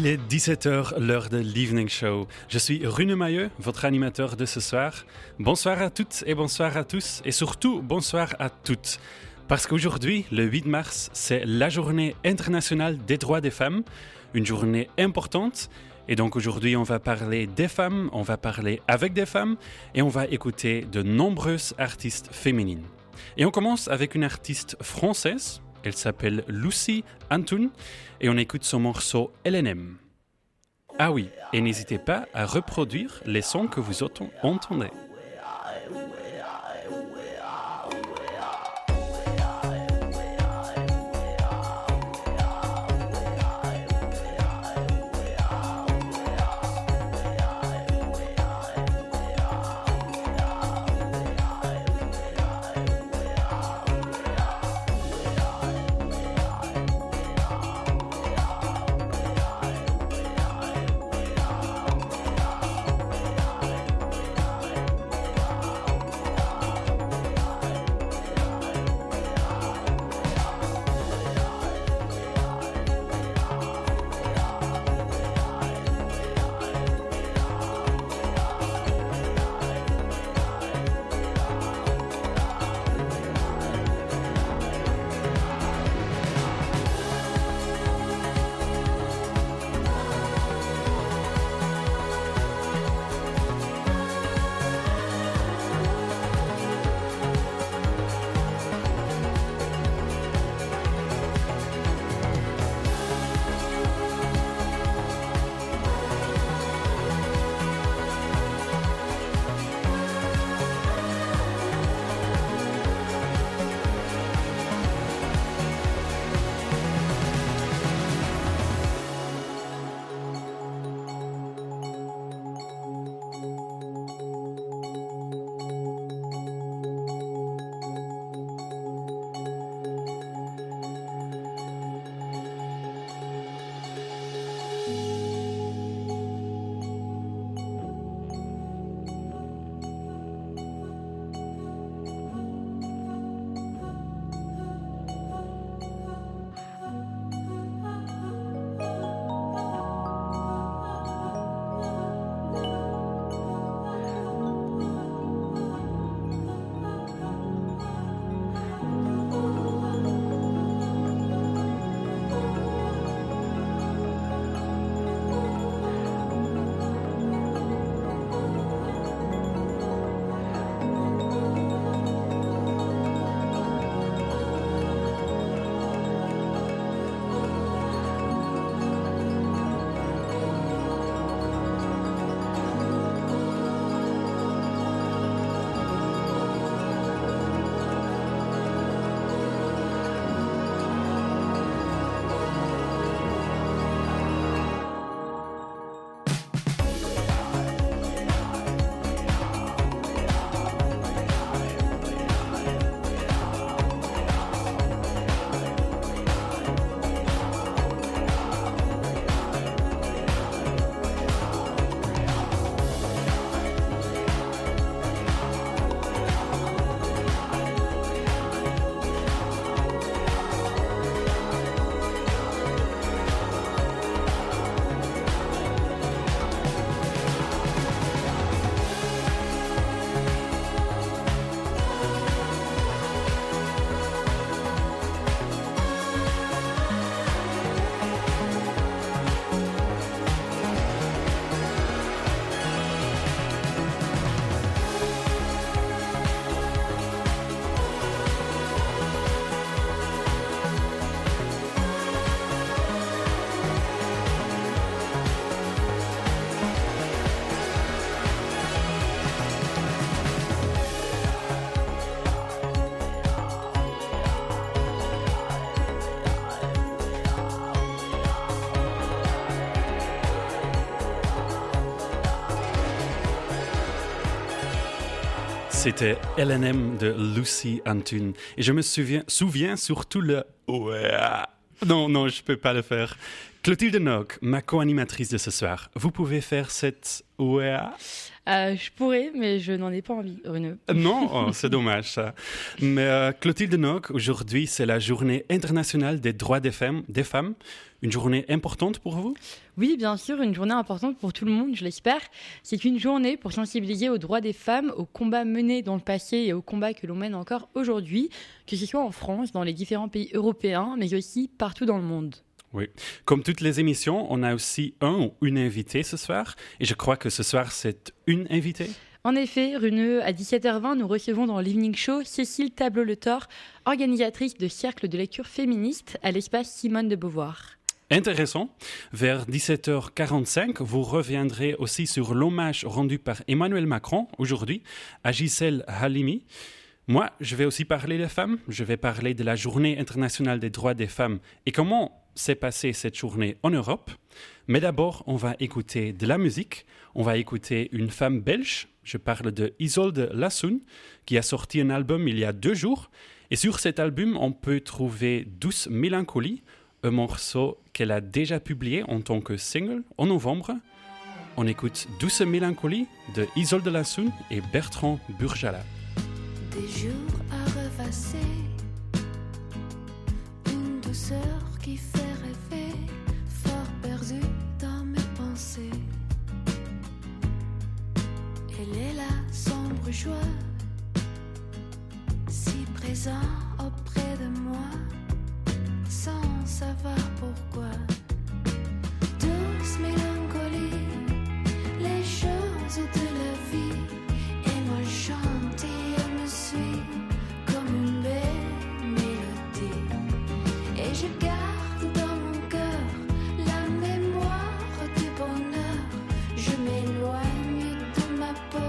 Il est 17h, l'heure de l'Evening Show. Je suis Rune Mailleux, votre animateur de ce soir. Bonsoir à toutes et bonsoir à tous, et surtout bonsoir à toutes. Parce qu'aujourd'hui, le 8 mars, c'est la journée internationale des droits des femmes, une journée importante. Et donc aujourd'hui, on va parler des femmes, on va parler avec des femmes, et on va écouter de nombreuses artistes féminines. Et on commence avec une artiste française, elle s'appelle Lucy Antoun et on écoute son morceau LNM. Ah oui, et n'hésitez pas à reproduire les sons que vous entendez. C'était LNM de Lucy Antun. Et je me souviens, souviens surtout le ouais. Non, non, je peux pas le faire. Clotilde Nock, ma co-animatrice de ce soir, vous pouvez faire cette OEA euh, Je pourrais, mais je n'en ai pas envie, Bruno. Non, oh, c'est dommage ça. Mais euh, Clotilde Nock, aujourd'hui c'est la journée internationale des droits des femmes, des femmes. Une journée importante pour vous? Oui, bien sûr, une journée importante pour tout le monde, je l'espère. C'est une journée pour sensibiliser aux droits des femmes, aux combats menés dans le passé et aux combats que l'on mène encore aujourd'hui, que ce soit en France, dans les différents pays européens, mais aussi partout dans le monde. Oui. Comme toutes les émissions, on a aussi un ou une invitée ce soir. Et je crois que ce soir, c'est une invitée. En effet, Runeux, à 17h20, nous recevons dans l'Evening Show Cécile Tableau-Le Thor, organisatrice de cercles de lecture féministe à l'espace Simone de Beauvoir. Intéressant. Vers 17h45, vous reviendrez aussi sur l'hommage rendu par Emmanuel Macron aujourd'hui à Gisèle Halimi. Moi, je vais aussi parler des femmes. Je vais parler de la Journée internationale des droits des femmes et comment s'est passée cette journée en Europe. Mais d'abord, on va écouter de la musique. On va écouter une femme belge. Je parle de Isolde Lassoun, qui a sorti un album il y a deux jours. Et sur cet album, on peut trouver Douce Mélancolie, un morceau qu'elle a déjà publié en tant que single en novembre. On écoute Douce Mélancolie de Isolde Lassoun et Bertrand Burjala. Des jours à revasser, une douceur joie, si présent auprès de moi, sans savoir pourquoi. Douce mélancolie, les choses de la vie, et moi chante et me suit comme une belle mélodie. Et je garde dans mon cœur la mémoire du bonheur. Je m'éloigne de ma peur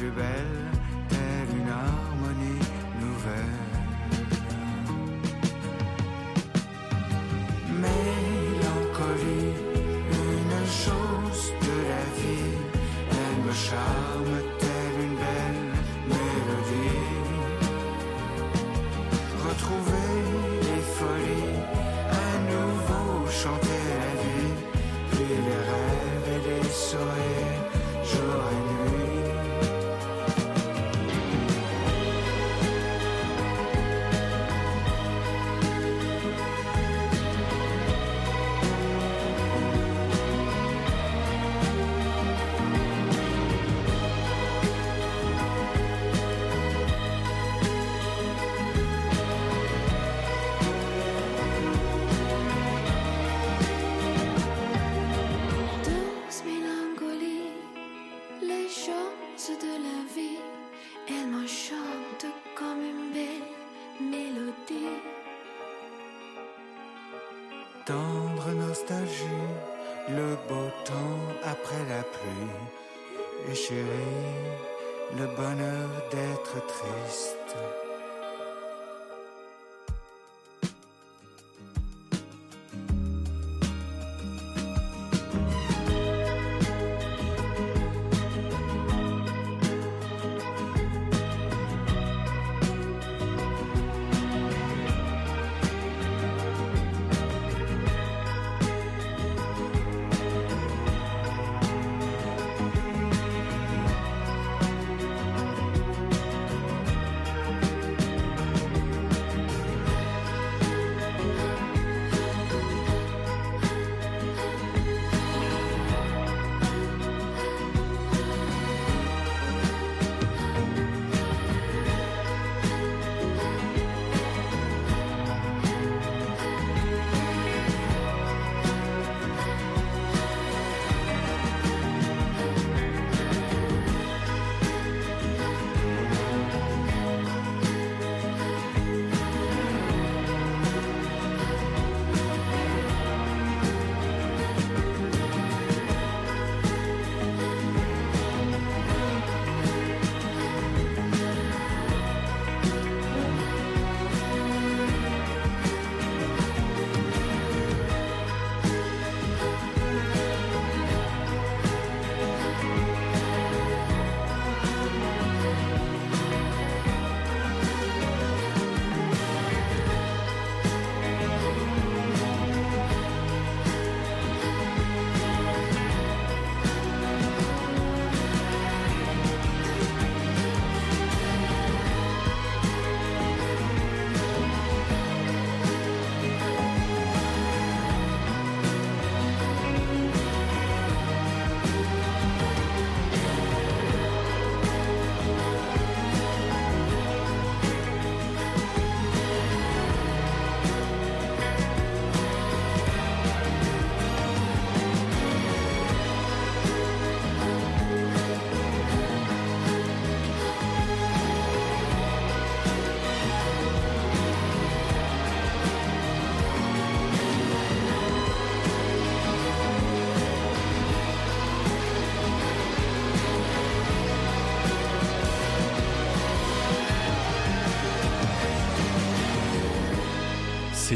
plus belle, Le beau temps après la pluie. Et chérie, le bonheur d'être triste.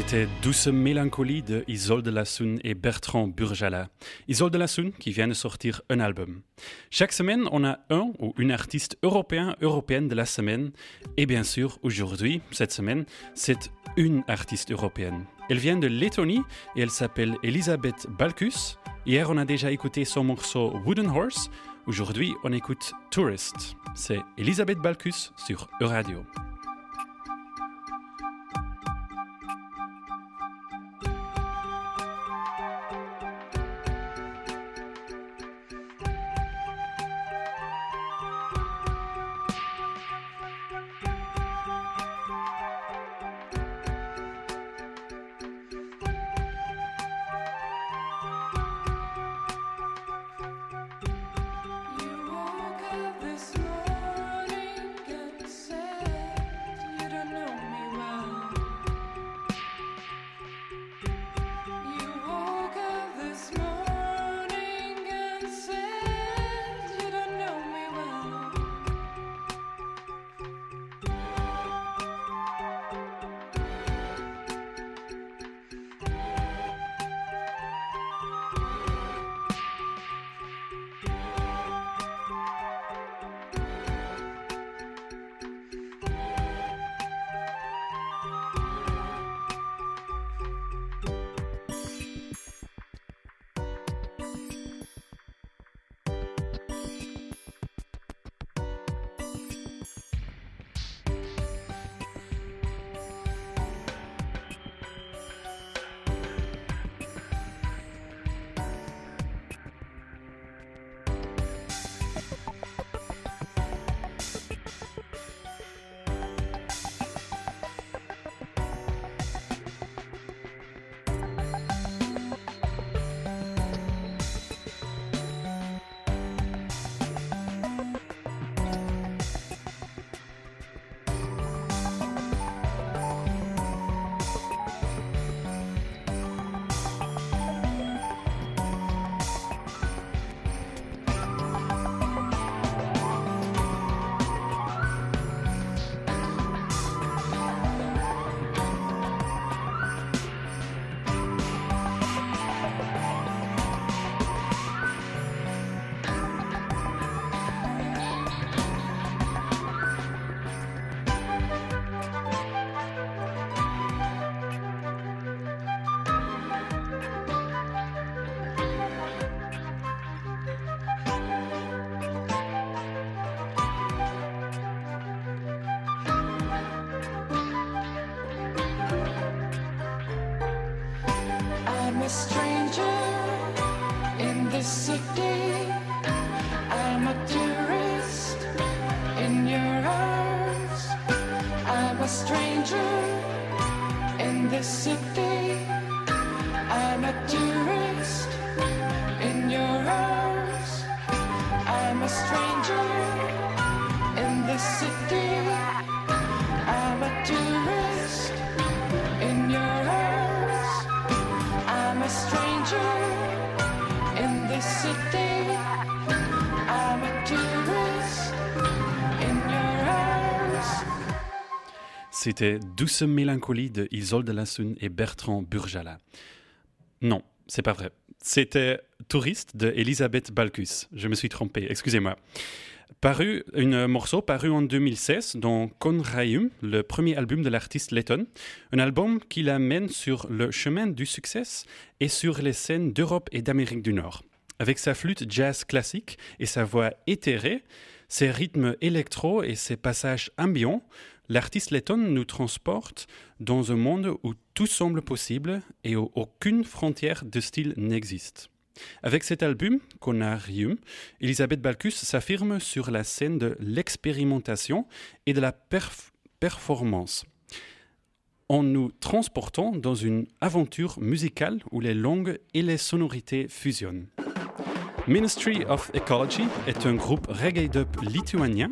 C'était Douce Mélancolie de Isolde Lassoun et Bertrand Burjala. Isolde Lassoun qui vient de sortir un album. Chaque semaine, on a un ou une artiste européen, européenne de la semaine. Et bien sûr, aujourd'hui, cette semaine, c'est une artiste européenne. Elle vient de Lettonie et elle s'appelle Elisabeth Balkus. Hier, on a déjà écouté son morceau Wooden Horse. Aujourd'hui, on écoute Tourist. C'est Elisabeth Balkus sur Euradio. You stranger in this city. I'm a tourist in your arms. I'm a stranger in this city. C'était Douce Mélancolie de Isolde Lassoun et Bertrand Burjala. Non, c'est pas vrai. C'était Touriste de Elisabeth Balkus. Je me suis trompé, excusez-moi. Paru, un morceau paru en 2016 dans Konraim, le premier album de l'artiste letton. Un album qui l'amène sur le chemin du succès et sur les scènes d'Europe et d'Amérique du Nord. Avec sa flûte jazz classique et sa voix éthérée, ses rythmes électro et ses passages ambiants, l'artiste letton nous transporte dans un monde où tout semble possible et où aucune frontière de style n'existe. Avec cet album, Conarium, Elisabeth Balkus s'affirme sur la scène de l'expérimentation et de la perf- performance en nous transportant dans une aventure musicale où les langues et les sonorités fusionnent. Ministry of Ecology est un groupe reggae dub lituanien.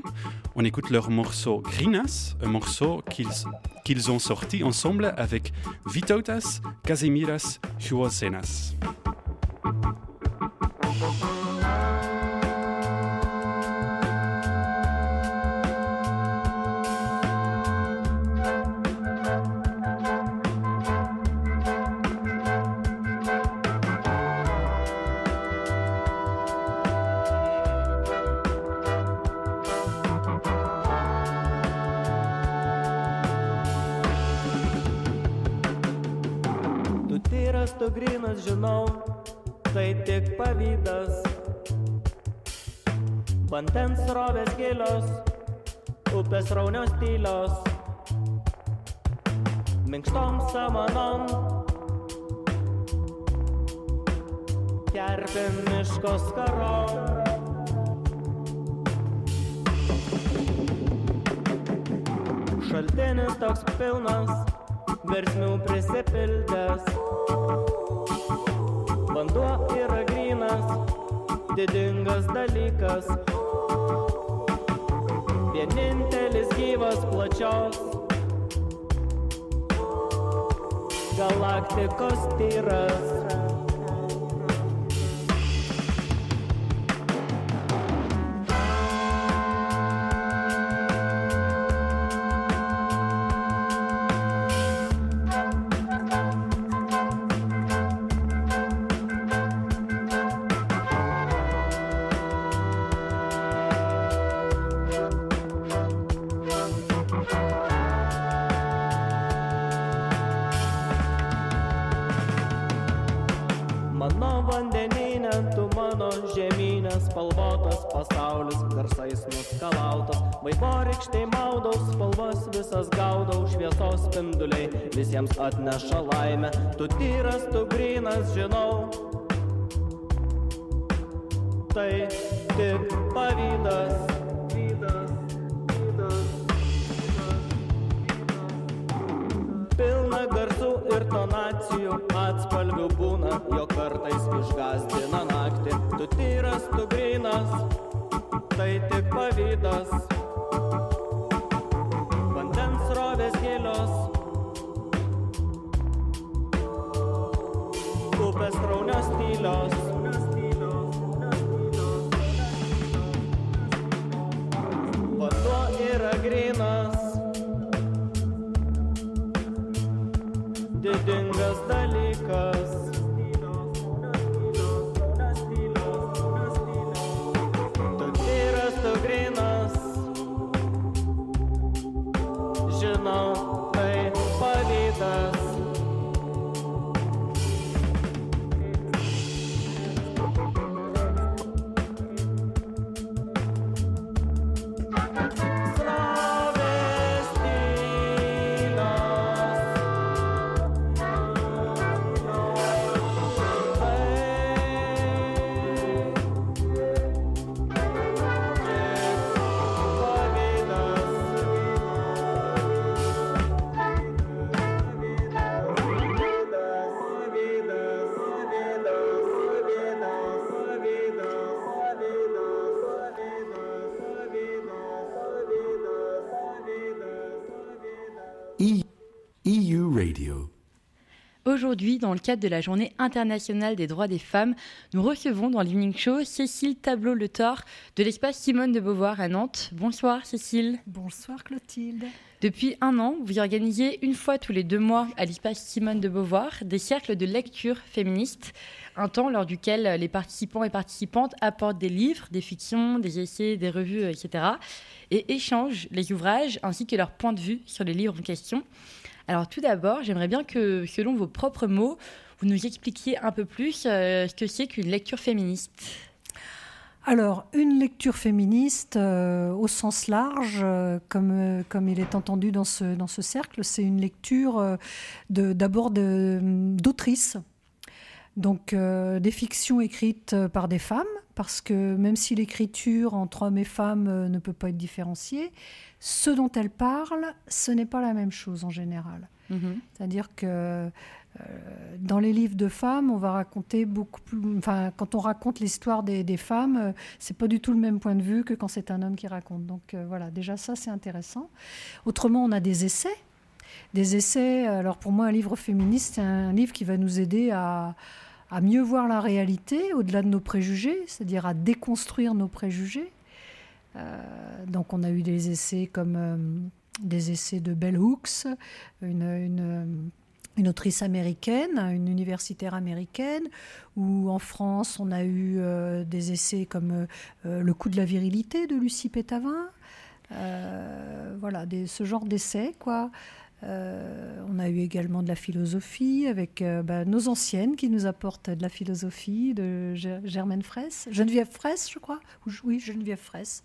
On écoute leur morceau Grinas, un morceau qu'ils ont sorti ensemble avec Vitotas Kazimiras Chuosenas. Vaivorykščiai maudau, spalvas visas gaudau, šviesos spinduliai visiems atneša laimę. Tu tyras, tu grinas, žinau. Tai tik pavydas. Pilna garsų ir tonacijų atspalvių būna, jo kartais išgazdina Aujourd'hui, dans le cadre de la Journée internationale des droits des femmes, nous recevons dans l'Evening Show Cécile Tableau-Le de l'espace Simone de Beauvoir à Nantes. Bonsoir Cécile. Bonsoir Clotilde. Depuis un an, vous organisez une fois tous les deux mois à l'espace Simone de Beauvoir des cercles de lecture féministe, un temps lors duquel les participants et participantes apportent des livres, des fictions, des essais, des revues, etc. et échangent les ouvrages ainsi que leur point de vue sur les livres en question. Alors tout d'abord, j'aimerais bien que, selon vos propres mots, vous nous expliquiez un peu plus euh, ce que c'est qu'une lecture féministe. Alors, une lecture féministe euh, au sens large, euh, comme, il est entendu dans ce, dans ce cercle, c'est une lecture d'abord d'autrices. Donc, euh, des fictions écrites euh, par des femmes, parce que même si l'écriture entre hommes et femmes euh, ne peut pas être différenciée, ce dont elles parlent, ce n'est pas la même chose en général. Mhm. C'est-à-dire que euh, dans les livres de femmes, on va raconter beaucoup plus. Enfin, quand on raconte l'histoire des, des femmes, euh, c'est pas du tout le même point de vue que quand c'est un homme qui raconte. Donc voilà, déjà ça c'est intéressant. Autrement, on a des essais. Des essais. Alors pour moi, un livre féministe, c'est un livre qui va nous aider à, mieux voir la réalité au-delà de nos préjugés, c'est-à-dire à déconstruire nos préjugés. Euh, donc on a eu des essais comme euh, des essais de Bell Hooks, une, autrice américaine, une universitaire américaine, ou en France on a eu euh, des essais comme Le coup de la virilité de Lucie Pétavin. Voilà, ce genre d'essais, quoi. Euh, on a eu également de la philosophie avec euh, bah, nos anciennes qui nous apportent de la philosophie, de Ger- Germaine Fraisse, Geneviève Fraisse, je crois. Ou- Oui, Geneviève Fraisse.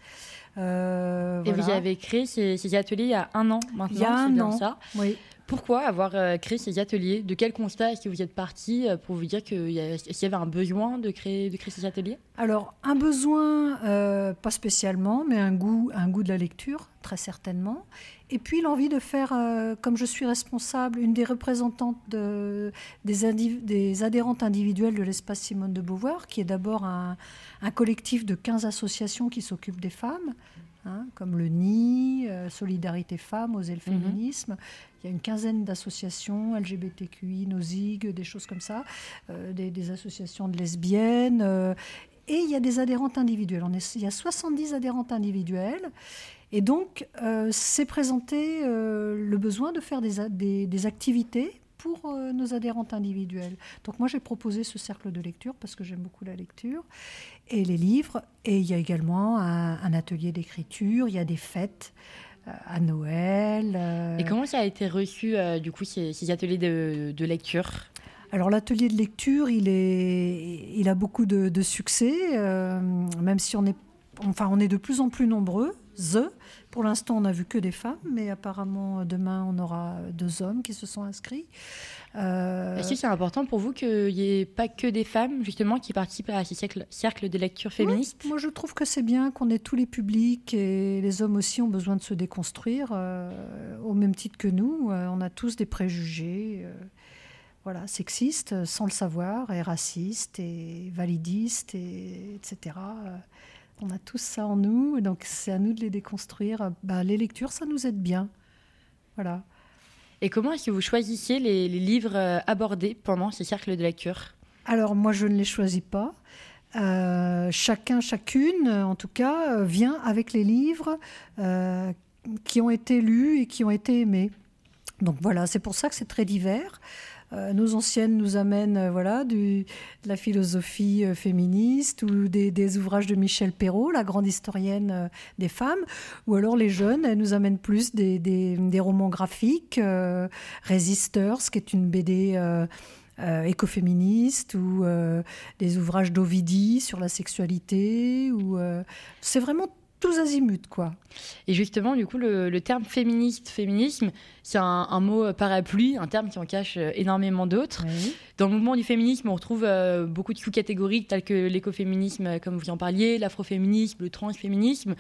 Euh, Et voilà. vous avez créé ces, ces ateliers il y a un an maintenant, Il y a un an. ça? Oui. Pourquoi avoir euh, créé ces ateliers? De quel constat est-ce que vous êtes parti euh, pour vous dire qu'il y, avait un besoin de créer, ces ateliers? Alors, un besoin, euh, pas spécialement, mais un goût, un goût de la lecture, très certainement. Et puis l'envie de faire, comme je suis responsable, une des représentantes de- des, adhérentes individuelles de l'espace Simone de Beauvoir, qui est d'abord un, un collectif de 15 associations qui s'occupent des femmes, hein, comme le NI, euh, Solidarité Femmes, Oser le Mhm. Féminisme. Il y a une quinzaine d'associations, LGBTQI, NOSIG, des choses comme ça, euh, des, des associations de lesbiennes. euh, et il y a des adhérentes individuelles. On est, il y a 70 adhérentes individuelles. Et donc, s'est présenté le besoin de faire des, a- des- des activités pour euh, nos adhérentes individuelles. Donc moi, j'ai proposé ce cercle de lecture parce que j'aime beaucoup la lecture et les livres. Et il y a également un, un atelier d'écriture, il y a des fêtes euh, à Noël. euh, Et comment ça a été reçu, euh, du coup, ces, ces ateliers de, de lecture? Alors l'atelier de lecture, il, est, il a beaucoup de, de succès, même si on est, enfin, on est de plus en plus nombreux. Pour l'instant, on n'a vu que des femmes, mais apparemment demain, on aura deux hommes qui se sont inscrits. Euh, Est-ce que c'est important pour vous qu'il n'y ait pas que des femmes, justement, qui participent à ces cercles, cercles de lecture féministes? Moi, je trouve que c'est bien qu'on ait tous les publics et les hommes aussi ont besoin de se déconstruire euh, au même titre que nous. Euh, on a tous des préjugés, euh, voilà, sexistes sans le savoir, et racistes et validistes, et, etc. On a tous ça en nous, donc c'est à nous de les déconstruire. Bah, les lectures, ça nous aide bien. Voilà. Et comment est-ce que vous choisissez les, les livres euh, abordés pendant ces cercles de lecture? Alors moi, je ne les choisis pas. Euh, chacun, chacune, en tout cas, euh, vient avec les livres euh, qui ont été lus et qui ont été aimés. Donc voilà, c'est pour ça que c'est très divers. Euh, nos anciennes nous amènent euh, voilà, du, de la philosophie euh, féministe ou des, ouvrages de Michel Perrault, la grande historienne des femmes, ou alors les jeunes, elles nous amènent plus des, romans graphiques, euh, Resisters, qui est une BD écoféministe, ou des ouvrages d'Ovidie sur la sexualité, ou c'est vraiment tous azimuts, quoi. Et justement, du coup, le, le terme féministe, féminisme, c'est un, un mot parapluie, un terme qui en cache euh, énormément d'autres. Dans le mouvement du féminisme, on retrouve euh, beaucoup de sous-catégories telles que l'écoféminisme, euh, comme vous en parliez, l'afroféminisme, le transféminisme.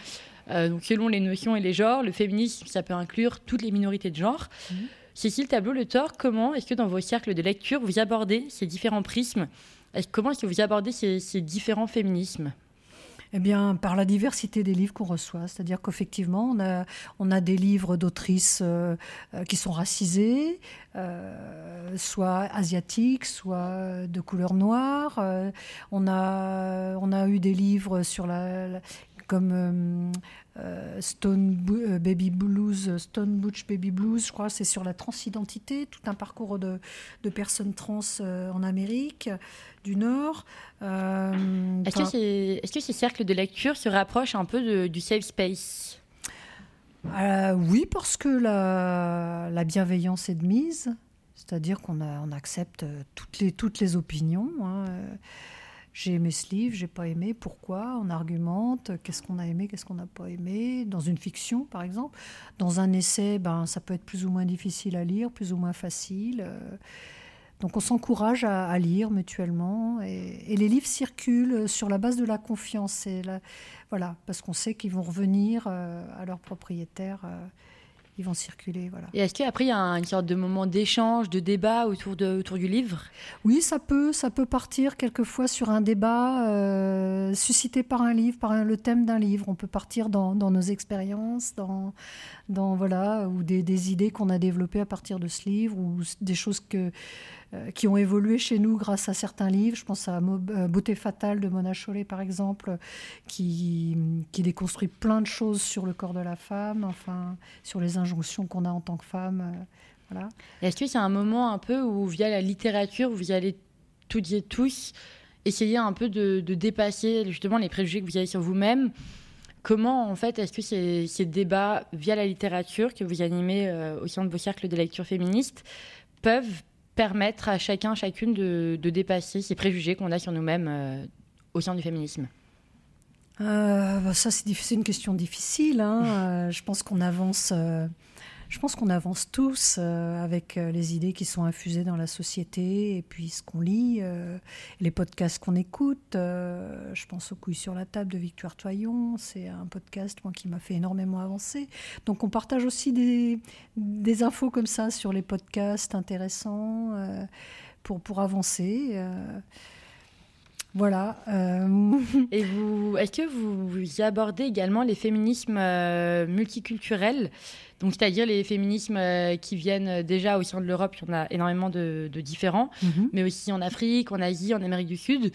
Euh, donc, selon les notions et les genres, le féminisme, ça peut inclure toutes les minorités de genre. Mhm. Cécile Tableau, le tort, comment est-ce que dans vos cercles de lecture, vous abordez ces différents prismes? Comment est-ce que vous abordez ces, ces différents féminismes? Eh bien, par la diversité des livres qu'on reçoit. C'est-à-dire qu'effectivement, on a, des livres d'autrices euh, euh, qui sont racisées, euh, soit asiatiques, soit de couleur noire. On, a, eu des livres sur la- comme euh, euh, Stone euh, Baby Blues, Stone Butch Baby Blues, je crois, c'est sur la transidentité, tout un parcours de, de personnes trans en Amérique du Nord. Est-ce que, ces- est-ce que ces cercles de lecture se rapprochent un peu de- du safe space? Euh, oui, parce que la, la bienveillance est de mise, c'est-à-dire qu'on on accepte toutes les, toutes les opinions. hein. Euh, J'ai aimé ce livre, j'ai pas aimé, pourquoi On argumente, qu'est-ce qu'on a aimé, qu'est-ce qu'on n'a pas aimé. Dans une fiction, par exemple. Dans un essai, ben, ça peut être plus ou moins difficile à lire, plus ou moins facile. euh. Donc on s'encourage à, lire mutuellement. Et, les livres circulent sur la base de la confiance. Et la- voilà, parce qu'on sait qu'ils vont revenir euh, à leurs propriétaires. Ils vont circuler, voilà. Et est-ce qu'après, il y a un- une sorte de moment d'échange, de débat autour, de, autour du livre? Oui, ça peut, ça peut partir quelquefois sur un débat euh, suscité par un livre, par un- le thème d'un livre. On peut partir dans, dans nos expériences, dans, dans voilà, ou des, des idées qu'on a développées à partir de ce livre, ou des choses que, qui ont évolué chez nous grâce à certains livres. Je pense à euh, Beauté fatale de Mona Chollet, par exemple, qui, déconstruit plein de choses sur le corps de la femme, enfin, sur les injonctions qu'on a en tant que femme. euh, voilà. Est-ce que c'est un moment un peu où, via la littérature, vous allez toutes et tous essayer un peu de, dépasser justement les préjugés que vous avez sur vous-même? Comment, en fait, est-ce que ces, débats via la littérature que vous animez euh, au sein de vos cercles de lecture féministes peuvent permettre à chacun, chacune de, de dépasser ces préjugés qu'on a sur nous-mêmes euh, au sein du féminisme Euh, bah, ça, c'est une question difficile. hein. Euh, je pense qu'on avance. euh, je pense qu'on avance tous euh, avec euh, les idées qui sont infusées dans la société et puis ce qu'on lit, euh, les podcasts qu'on écoute. Je pense aux couilles sur la table de Victoire Toyon. C'est un podcast moi, qui m'a fait énormément avancer. Donc on partage aussi des, infos comme ça sur les podcasts intéressants pour, pour avancer. voilà. Et vous, est-ce que vous, y abordez également les féminismes multiculturels? Donc, c'est-à-dire les féminismes euh, qui viennent déjà au sein de l'Europe, il y en a énormément de, de différents, mhm. mais aussi en Afrique, en Asie, en Amérique du Sud.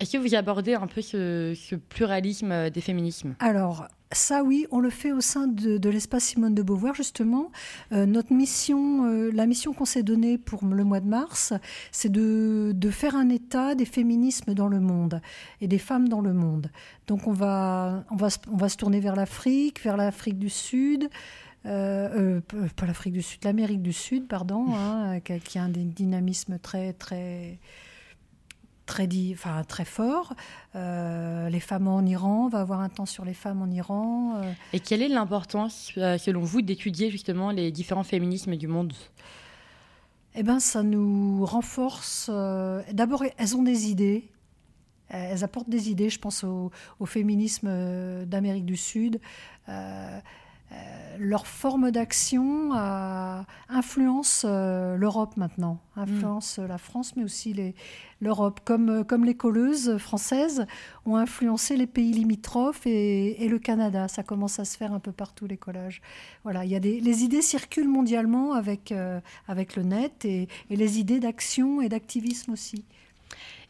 Est-ce que vous y abordez un peu ce, ce pluralisme euh, des féminismes? Alors, ça oui, on le fait au sein de, de l'espace Simone de Beauvoir, justement. Euh, notre mission, euh, la mission qu'on s'est donnée pour le mois de mars, c'est de, de faire un état des féminismes dans le monde et des femmes dans le monde. Donc on va, on va, on va se tourner vers l'Afrique, vers l'Afrique du Sud. Euh, euh, p- pas l'Afrique du Sud, l'Amérique du Sud, pardon, hein, qui, a, qui a un dynamisme très, très, très, enfin, très fort. Euh, les femmes en Iran, on va avoir un temps sur les femmes en Iran. euh. Et quelle est l'importance, euh, selon vous, d'étudier justement les différents féminismes du monde? Eh ben, ça nous renforce. euh, D'abord, elles ont des idées. Euh, Elles apportent des idées. Je pense au, au féminisme euh, d'Amérique du Sud. Euh, euh, leur forme d'action euh, influence euh, l'Europe maintenant, influence euh, la France, mais aussi l'Europe, comme, euh, comme les colleuses françaises ont influencé les pays limitrophes et, et le Canada. Ça commence à se faire un peu partout, les collages. Voilà, il y a des, les idées circulent mondialement avec, euh, avec le net et, et les idées d'action et d'activisme aussi.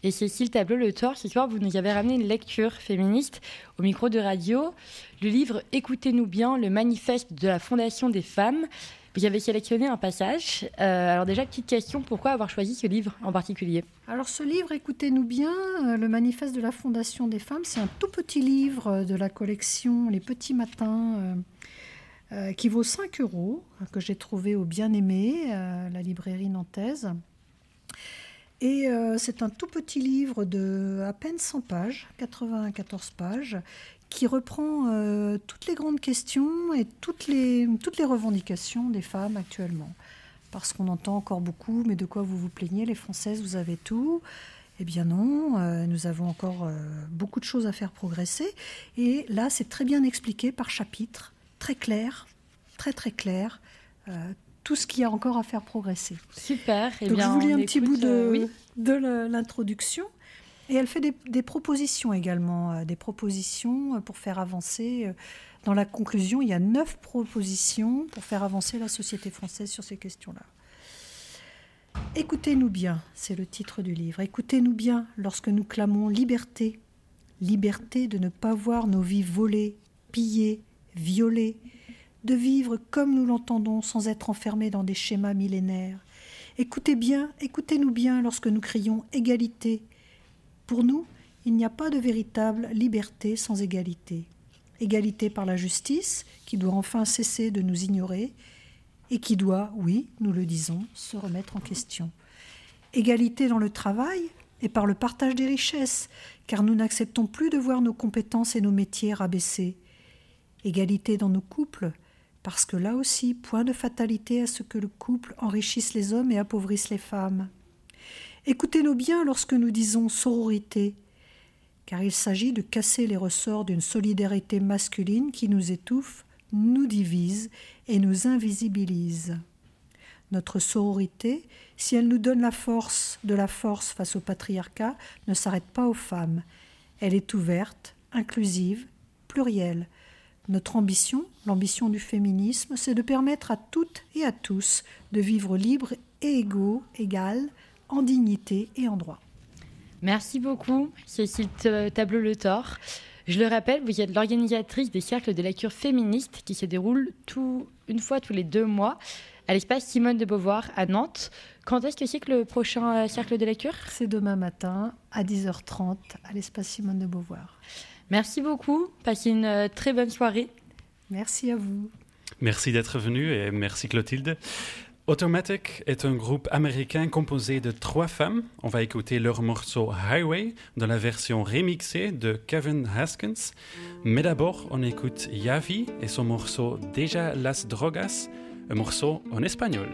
Et Cécile Tableau-Le Thor, ce soir, vous nous avez ramené une lecture féministe au micro de radio, le livre Écoutez-nous bien, le manifeste de la Fondation des femmes. Vous avez sélectionné un passage. Euh, alors déjà, petite question, pourquoi avoir choisi ce livre en particulier? Alors ce livre, écoutez-nous bien, euh, le manifeste de la Fondation des femmes, c'est un tout petit livre euh, de la collection Les Petits Matins qui vaut 5 euros, euh, que j'ai trouvé au Bien-Aimé, la librairie nantaise. Et euh, c'est un tout petit livre de à peine 100 pages, 94 pages, qui reprend euh, toutes les grandes questions et toutes les, toutes les revendications des femmes actuellement. Parce qu'on entend encore beaucoup, mais de quoi vous vous plaignez, les Françaises, vous avez tout? Eh bien non, euh, nous avons encore beaucoup de choses à faire progresser. Et là, c'est très bien expliqué par chapitre, très clair, très très clair, tout ce qu'il y a encore à faire progresser. Super. Eh Donc bien, je vous lis un petit bout de, euh, oui. de la- l'introduction. Et elle fait des, des propositions également, euh, des propositions euh, pour faire avancer. Dans la conclusion, il y a neuf propositions pour faire avancer la société française sur ces questions-là. Écoutez-nous bien, c'est le titre du livre. Écoutez-nous bien lorsque nous clamons liberté. Liberté de ne pas voir nos vies volées, pillées, violées, de vivre comme nous l'entendons sans être enfermés dans des schémas millénaires. Écoutez bien, écoutez-nous bien lorsque nous crions égalité. Pour nous, il n'y a pas de véritable liberté sans égalité. Égalité par la justice, qui doit enfin cesser de nous ignorer, et qui doit, oui, nous le disons, se remettre en question. Égalité dans le travail et par le partage des richesses, car nous n'acceptons plus de voir nos compétences et nos métiers rabaissés. Égalité dans nos couples, parce que là aussi, point de fatalité à ce que le couple enrichisse les hommes et appauvrisse les femmes. Écoutez-nous bien lorsque nous disons sororité, car il s'agit de casser les ressorts d'une solidarité masculine qui nous étouffe, nous divise et nous invisibilise. Notre sororité, si elle nous donne la force de la force face au patriarcat, ne s'arrête pas aux femmes. Elle est ouverte, inclusive, plurielle. Notre ambition, l'ambition du féminisme, c'est de permettre à toutes et à tous de vivre libres et égaux, égales, en dignité et en droit. Merci beaucoup, Cécile T- Tableau-Le Thor. Je le rappelle, vous êtes l'organisatrice des cercles de lecture féministe qui se déroulent tout, une fois tous les deux mois à l'espace Simone de Beauvoir à Nantes. Quand est-ce que c'est que le prochain euh, cercle de lecture? C'est demain matin à 10h30 à l'espace Simone de Beauvoir. Merci beaucoup. Passez une euh, très bonne soirée. Merci à vous. Merci d'être venu et merci Clotilde. Automatic est un groupe américain composé de trois femmes. On va écouter leur morceau Highway dans la version remixée de Kevin Haskins. Mais d'abord, on écoute Yavi et son morceau Déjà las drogas, un morceau en espagnol.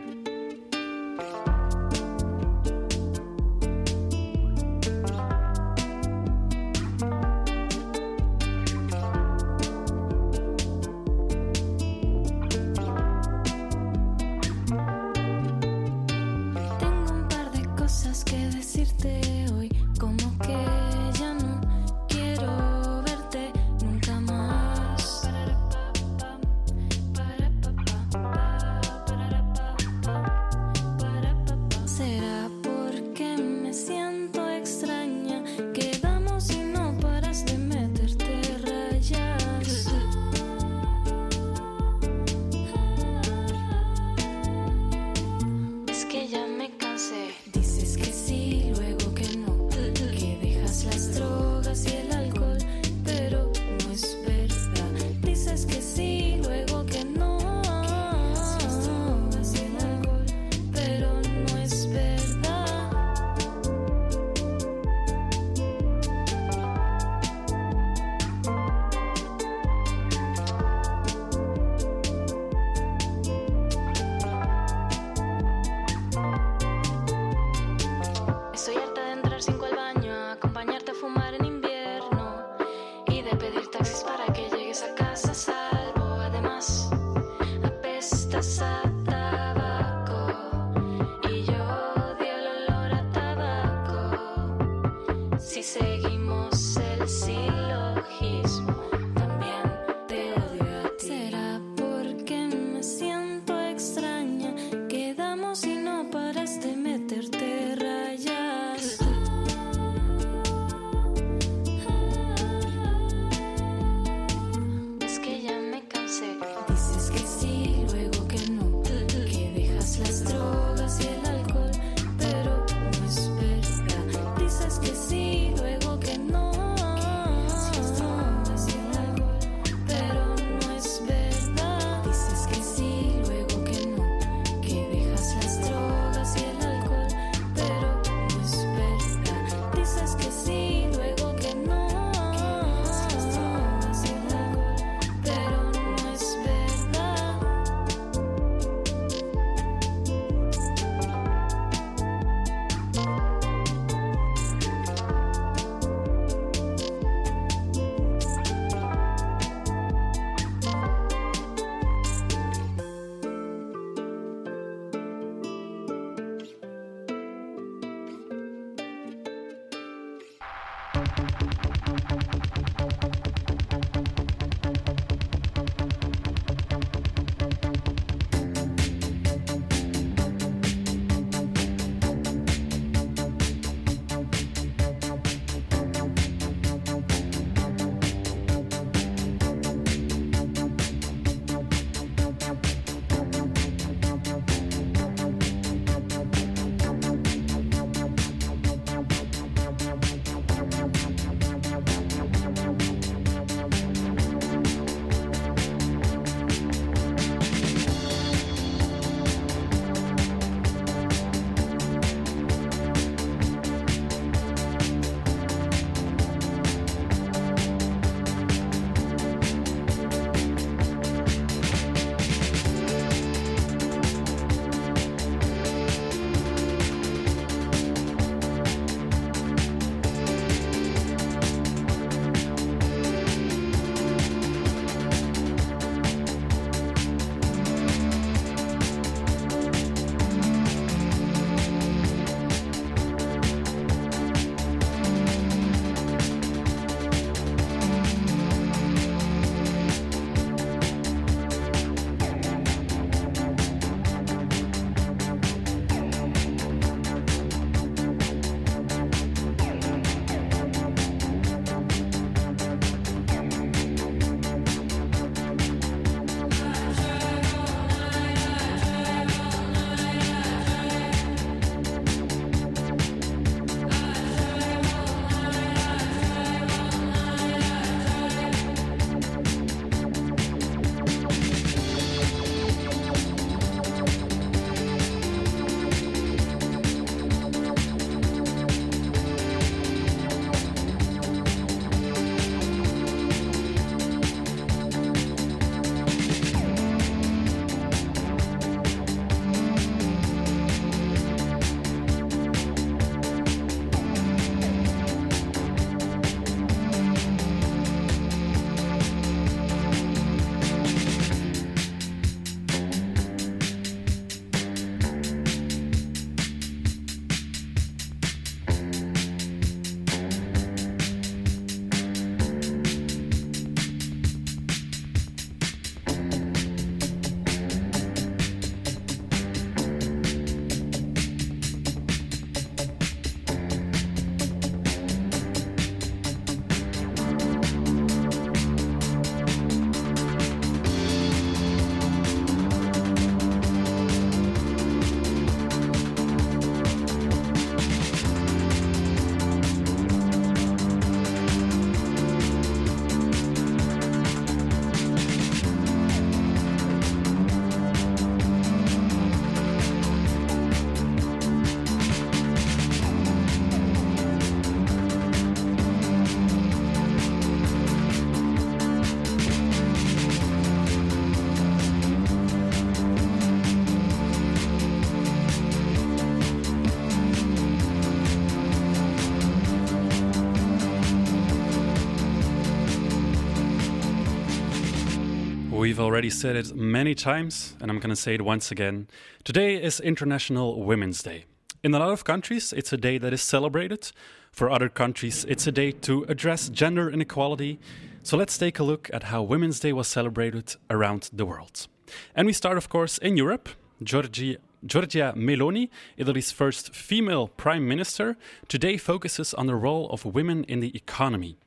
We've already said it many times, and I'm going to say it once again. Today is International Women's Day. In a lot of countries, it's a day that is celebrated. For other countries, it's a day to address gender inequality. So let's take a look at how Women's Day was celebrated around the world. And we start, of course, in Europe. Georgia, Giorgia Meloni, Italy's first female prime minister, today focuses on the role of women in the economy.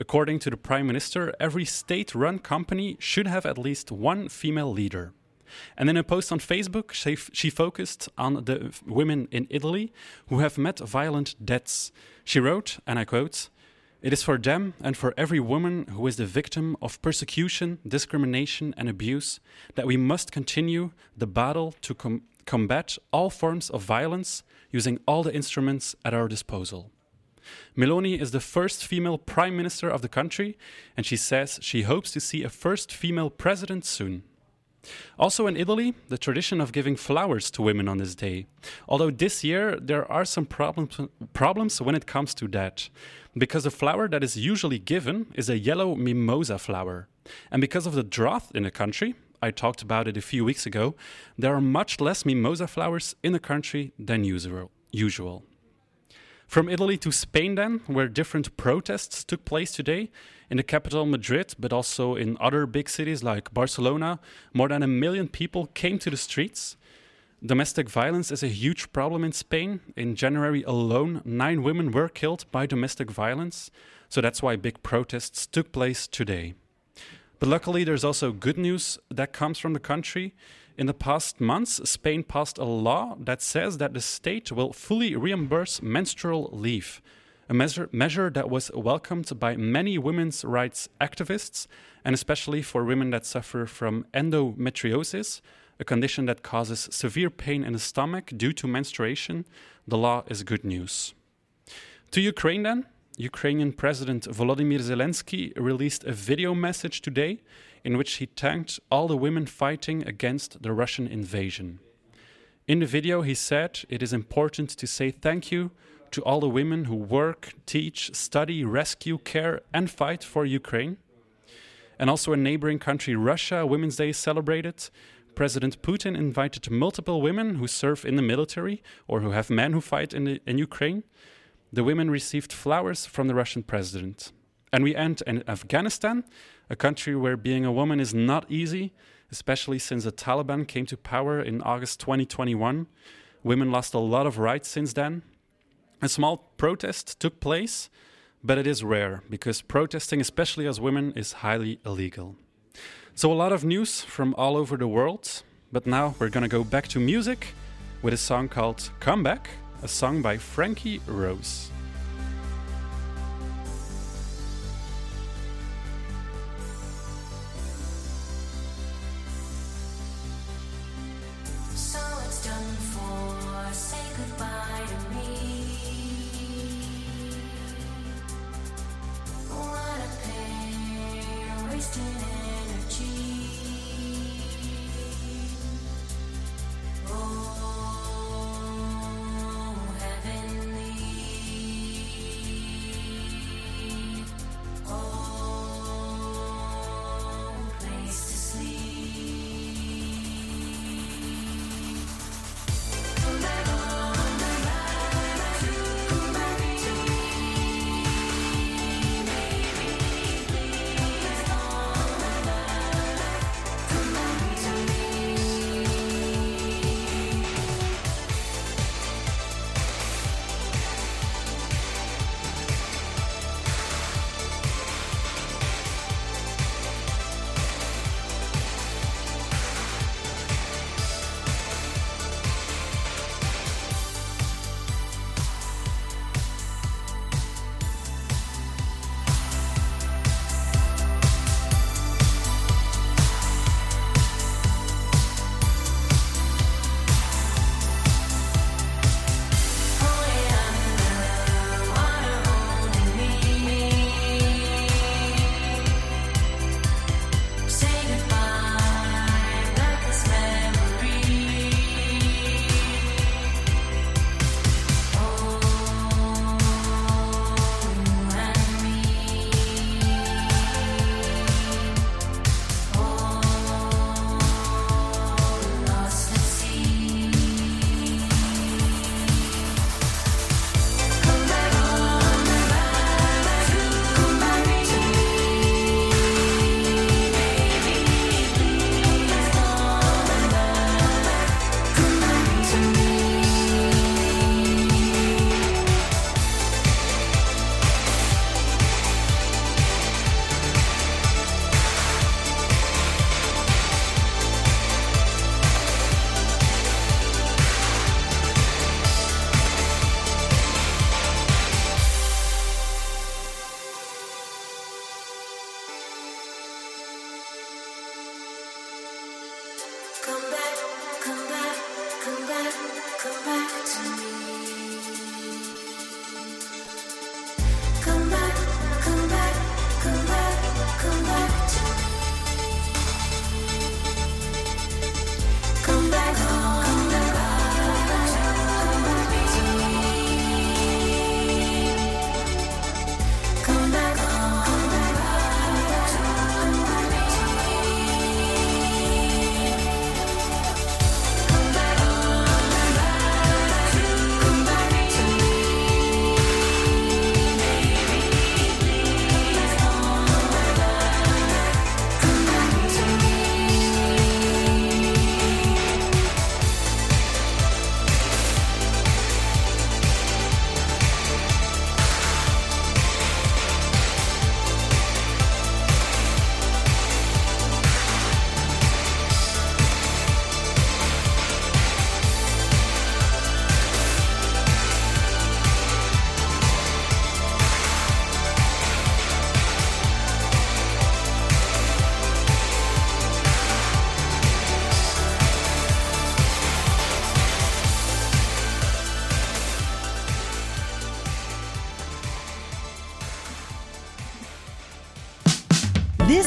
According to the Prime Minister, every state run company should have at least one female leader. And in a post on Facebook, she, she focused on the women in Italy who have met violent deaths. She wrote, and I quote, It is for them and for every woman who is the victim of persecution, discrimination, and abuse that we must continue the battle to com- combat all forms of violence using all the instruments at our disposal. Meloni is the first female prime minister of the country, and she says she hopes to see a first female president soon. Also in Italy, the tradition of giving flowers to women on this day. Although this year there are some problems, problems when it comes to that. Because the flower that is usually given is a yellow mimosa flower. And because of the drought in the country, I talked about it a few weeks ago, there are much less mimosa flowers in the country than usual. usual. From Italy to Spain, then, where different protests took place today. In the capital, Madrid, but also in other big cities like Barcelona, more than a million people came to the streets. Domestic violence is a huge problem in Spain. In January alone, nine women were killed by domestic violence. So that's why big protests took place today. But luckily, there's also good news that comes from the country. In the past months, Spain passed a law that says that the state will fully reimburse menstrual leave, a measure, measure that was welcomed by many women's rights activists, and especially for women that suffer from endometriosis, a condition that causes severe pain in the stomach due to menstruation. The law is good news. To Ukraine, then, Ukrainian President Volodymyr Zelensky released a video message today in which he thanked all the women fighting against the Russian invasion. In the video, he said it is important to say thank you to all the women who work, teach, study, rescue, care, and fight for Ukraine. And also in neighboring country Russia, Women's Day is celebrated. President Putin invited multiple women who serve in the military or who have men who fight in, the, in Ukraine. The women received flowers from the Russian president. And we end in Afghanistan, a country where being a woman is not easy, especially since the Taliban came to power in August 2021. Women lost a lot of rights since then. A small protest took place, but it is rare because protesting, especially as women, is highly illegal. So, a lot of news from all over the world, but now we're gonna go back to music with a song called Come Back, a song by Frankie Rose.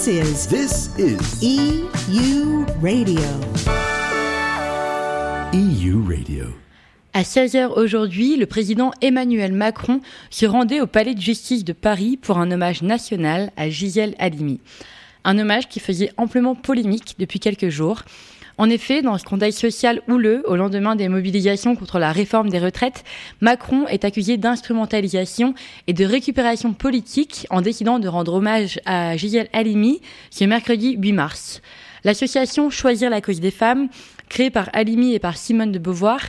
This is This is EU Radio. EU Radio. À 16h aujourd'hui, le président Emmanuel Macron se rendait au palais de justice de Paris pour un hommage national à Gisèle Halimi. Un hommage qui faisait amplement polémique depuis quelques jours. En effet, dans ce contexte social houleux, au lendemain des mobilisations contre la réforme des retraites, Macron est accusé d'instrumentalisation et de récupération politique en décidant de rendre hommage à Gisèle Halimi ce mercredi 8 mars. L'association Choisir la cause des femmes, créée par Halimi et par Simone de Beauvoir,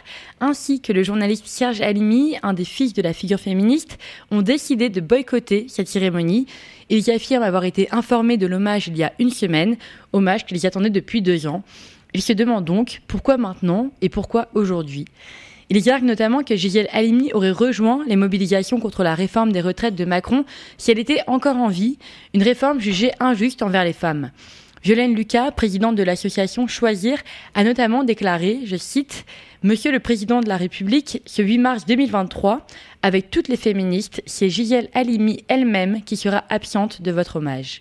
ainsi que le journaliste Serge Halimi, un des fils de la figure féministe, ont décidé de boycotter cette cérémonie. Ils affirment avoir été informés de l'hommage il y a une semaine, hommage qu'ils attendaient depuis deux ans. Ils se demandent donc pourquoi maintenant et pourquoi aujourd'hui. Ils arguent notamment que Gisèle Halimi aurait rejoint les mobilisations contre la réforme des retraites de Macron si elle était encore en vie, une réforme jugée injuste envers les femmes. Violaine Lucas, présidente de l'association Choisir, a notamment déclaré, je cite, Monsieur le Président de la République, ce 8 mars 2023, avec toutes les féministes, c'est Gisèle Halimi elle-même qui sera absente de votre hommage.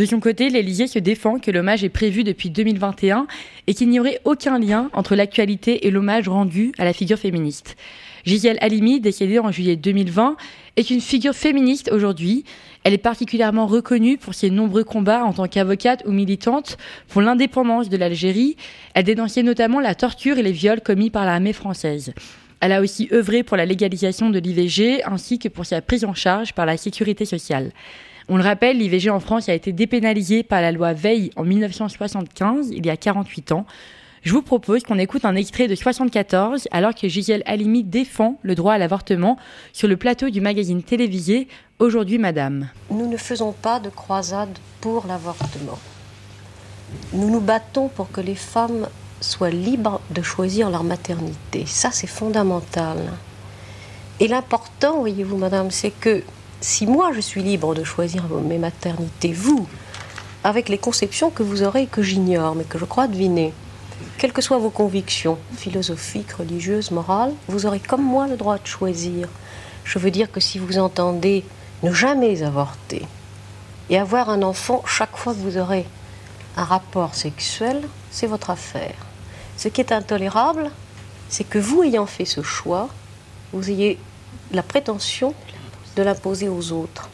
De son côté, l'Élysée se défend que l'hommage est prévu depuis 2021 et qu'il n'y aurait aucun lien entre l'actualité et l'hommage rendu à la figure féministe. Gisèle Halimi, décédée en juillet 2020, est une figure féministe aujourd'hui. Elle est particulièrement reconnue pour ses nombreux combats en tant qu'avocate ou militante pour l'indépendance de l'Algérie. Elle dénonçait notamment la torture et les viols commis par l'armée française. Elle a aussi œuvré pour la légalisation de l'IVG ainsi que pour sa prise en charge par la sécurité sociale. On le rappelle, l'IVG en France a été dépénalisée par la loi Veil en 1975, il y a 48 ans. Je vous propose qu'on écoute un extrait de 74 alors que Gisèle Halimi défend le droit à l'avortement sur le plateau du magazine télévisé Aujourd'hui Madame. Nous ne faisons pas de croisade pour l'avortement. Nous nous battons pour que les femmes soient libres de choisir leur maternité. Ça, c'est fondamental. Et l'important, voyez-vous, madame, c'est que si moi je suis libre de choisir mes maternités, vous, avec les conceptions que vous aurez et que j'ignore, mais que je crois deviner, quelles que soient vos convictions, philosophiques, religieuses, morales, vous aurez comme moi le droit de choisir. Je veux dire que si vous entendez ne jamais avorter et avoir un enfant chaque fois que vous aurez un rapport sexuel, c'est votre affaire. Ce qui est intolérable, c'est que vous ayant fait ce choix, vous ayez la prétention de l'imposer aux autres.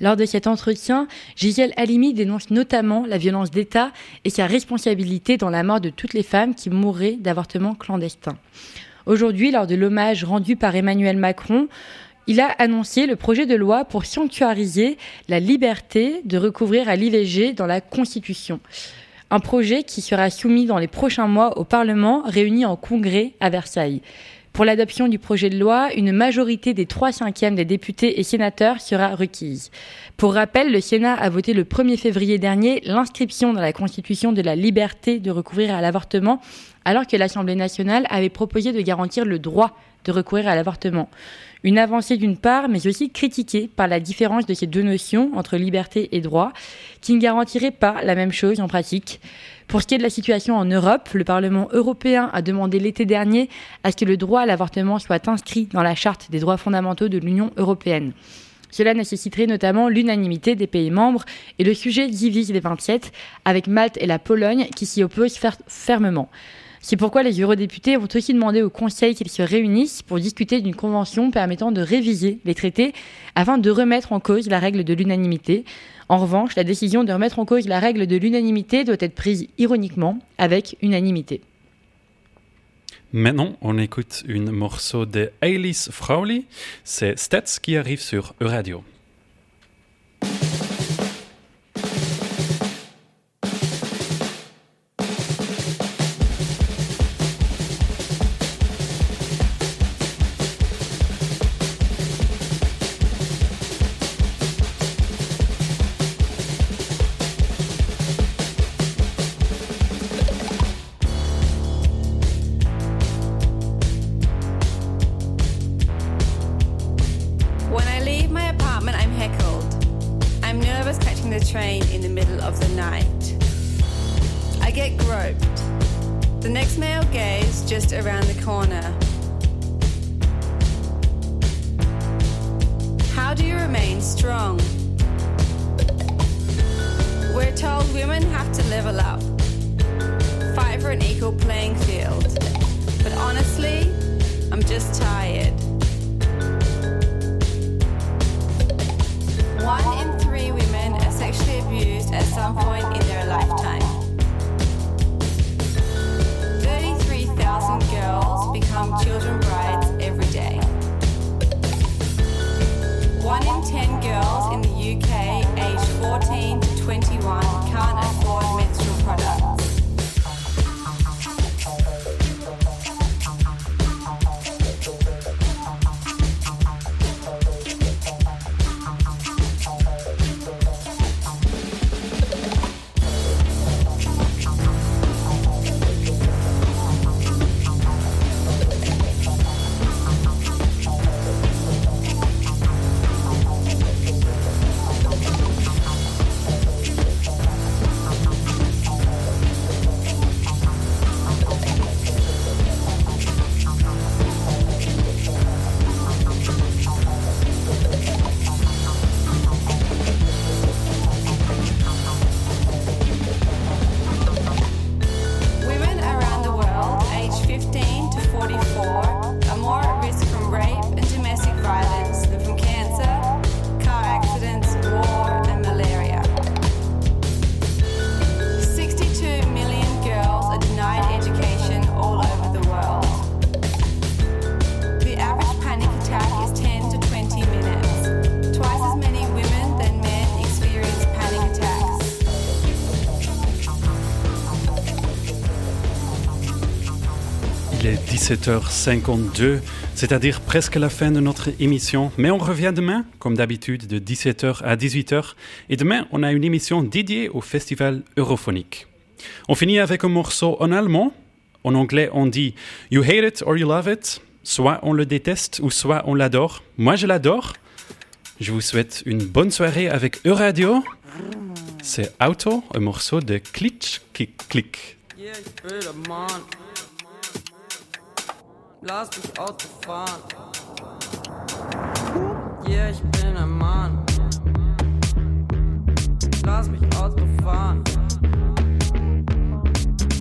Lors de cet entretien, Gisèle Halimi dénonce notamment la violence d'État et sa responsabilité dans la mort de toutes les femmes qui mourraient d'avortements clandestins. Aujourd'hui, lors de l'hommage rendu par Emmanuel Macron, il a annoncé le projet de loi pour sanctuariser la liberté de recouvrir à l'IVG dans la Constitution. Un projet qui sera soumis dans les prochains mois au Parlement réuni en congrès à Versailles. Pour l'adoption du projet de loi, une majorité des 3 cinquièmes des députés et sénateurs sera requise. Pour rappel, le Sénat a voté le 1er février dernier l'inscription dans la Constitution de la liberté de recourir à l'avortement, alors que l'Assemblée nationale avait proposé de garantir le droit de recourir à l'avortement. Une avancée d'une part, mais aussi critiquée par la différence de ces deux notions entre liberté et droit, qui ne garantirait pas la même chose en pratique. Pour ce qui est de la situation en Europe, le Parlement européen a demandé l'été dernier à ce que le droit à l'avortement soit inscrit dans la charte des droits fondamentaux de l'Union européenne. Cela nécessiterait notamment l'unanimité des pays membres et le sujet divise les 27, avec Malte et la Pologne qui s'y opposent fer fermement. C'est pourquoi les eurodéputés ont aussi demandé au Conseil qu'ils se réunissent pour discuter d'une convention permettant de réviser les traités afin de remettre en cause la règle de l'unanimité. En revanche, la décision de remettre en cause la règle de l'unanimité doit être prise ironiquement avec unanimité. Maintenant, on écoute un morceau de Alice Frowley. C'est Stats qui arrive sur Euradio. 17h52, c'est-à-dire presque la fin de notre émission. Mais on revient demain, comme d'habitude, de 17h à 18h. Et demain, on a une émission dédiée au Festival Europhonique. On finit avec un morceau en allemand. En anglais, on dit You hate it or you love it. Soit on le déteste ou soit on l'adore. Moi, je l'adore. Je vous souhaite une bonne soirée avec Euradio. C'est Auto, un morceau de Klitsch Kick Click. Yeah, Lass mich Auto fahren. Yeah, ich bin ein Mann. Lass mich Auto fahren.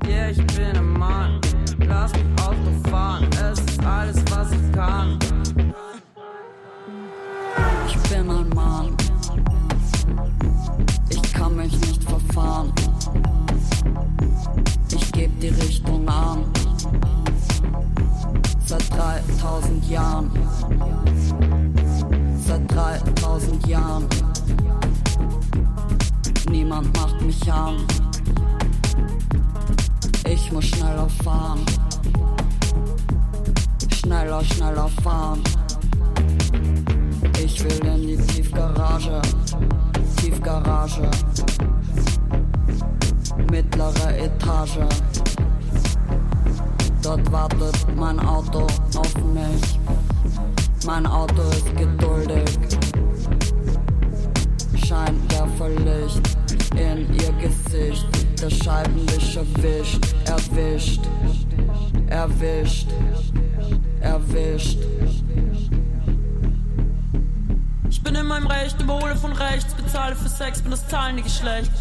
Yeah, ich bin ein Mann. Lass mich Auto fahren. Es ist alles, was ich kann. 3000 Jahren. Seit 3000 Jahren. Niemand macht mich an. Ich muss schneller fahren. Schneller, schneller fahren. Ich will in die Tiefgarage. Tiefgarage. Mittlere Etage. Dort wartet mein Auto auf mich. Mein Auto ist geduldig. Scheinwerferlicht in ihr Gesicht. Das Scheibenlicht erwischt, erwischt, erwischt, erwischt. Ich bin in meinem Recht, überhole von rechts, bezahle für Sex, bin das zahlende Geschlecht.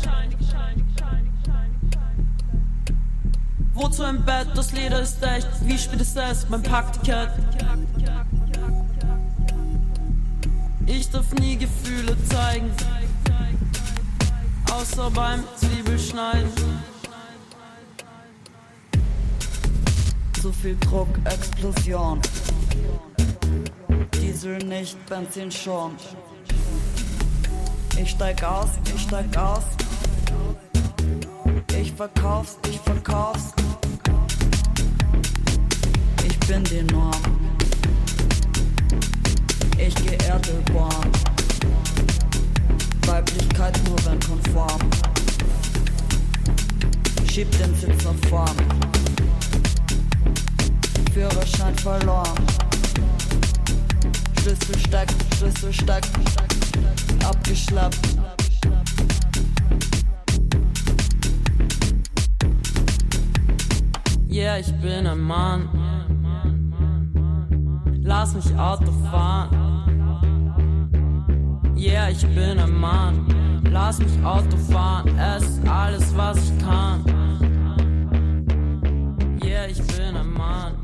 Wozu im Bett, das Leder ist echt, wie spät ist es, mein Packticket. Ich darf nie Gefühle zeigen, außer beim Zwiebelschneiden. So viel Druck, Explosion. Diesel nicht, Benzin schon. Ich steig aus, ich steig aus. Ich verkauf's, ich verkauf's. Ich bin die Norm. Ich geh Erdelborn. Weiblichkeit nur wenn konform. Schieb den Sitz nach vorn. Führerschein verloren. Schlüssel steckt, Schlüssel steckt. Abgeschleppt. Yeah, ich bin ein Mann. Lass mich Auto fahren. Yeah, ich bin ein Mann. Lass mich Auto fahren, es ist alles, was ich kann. Yeah, ich bin ein Mann.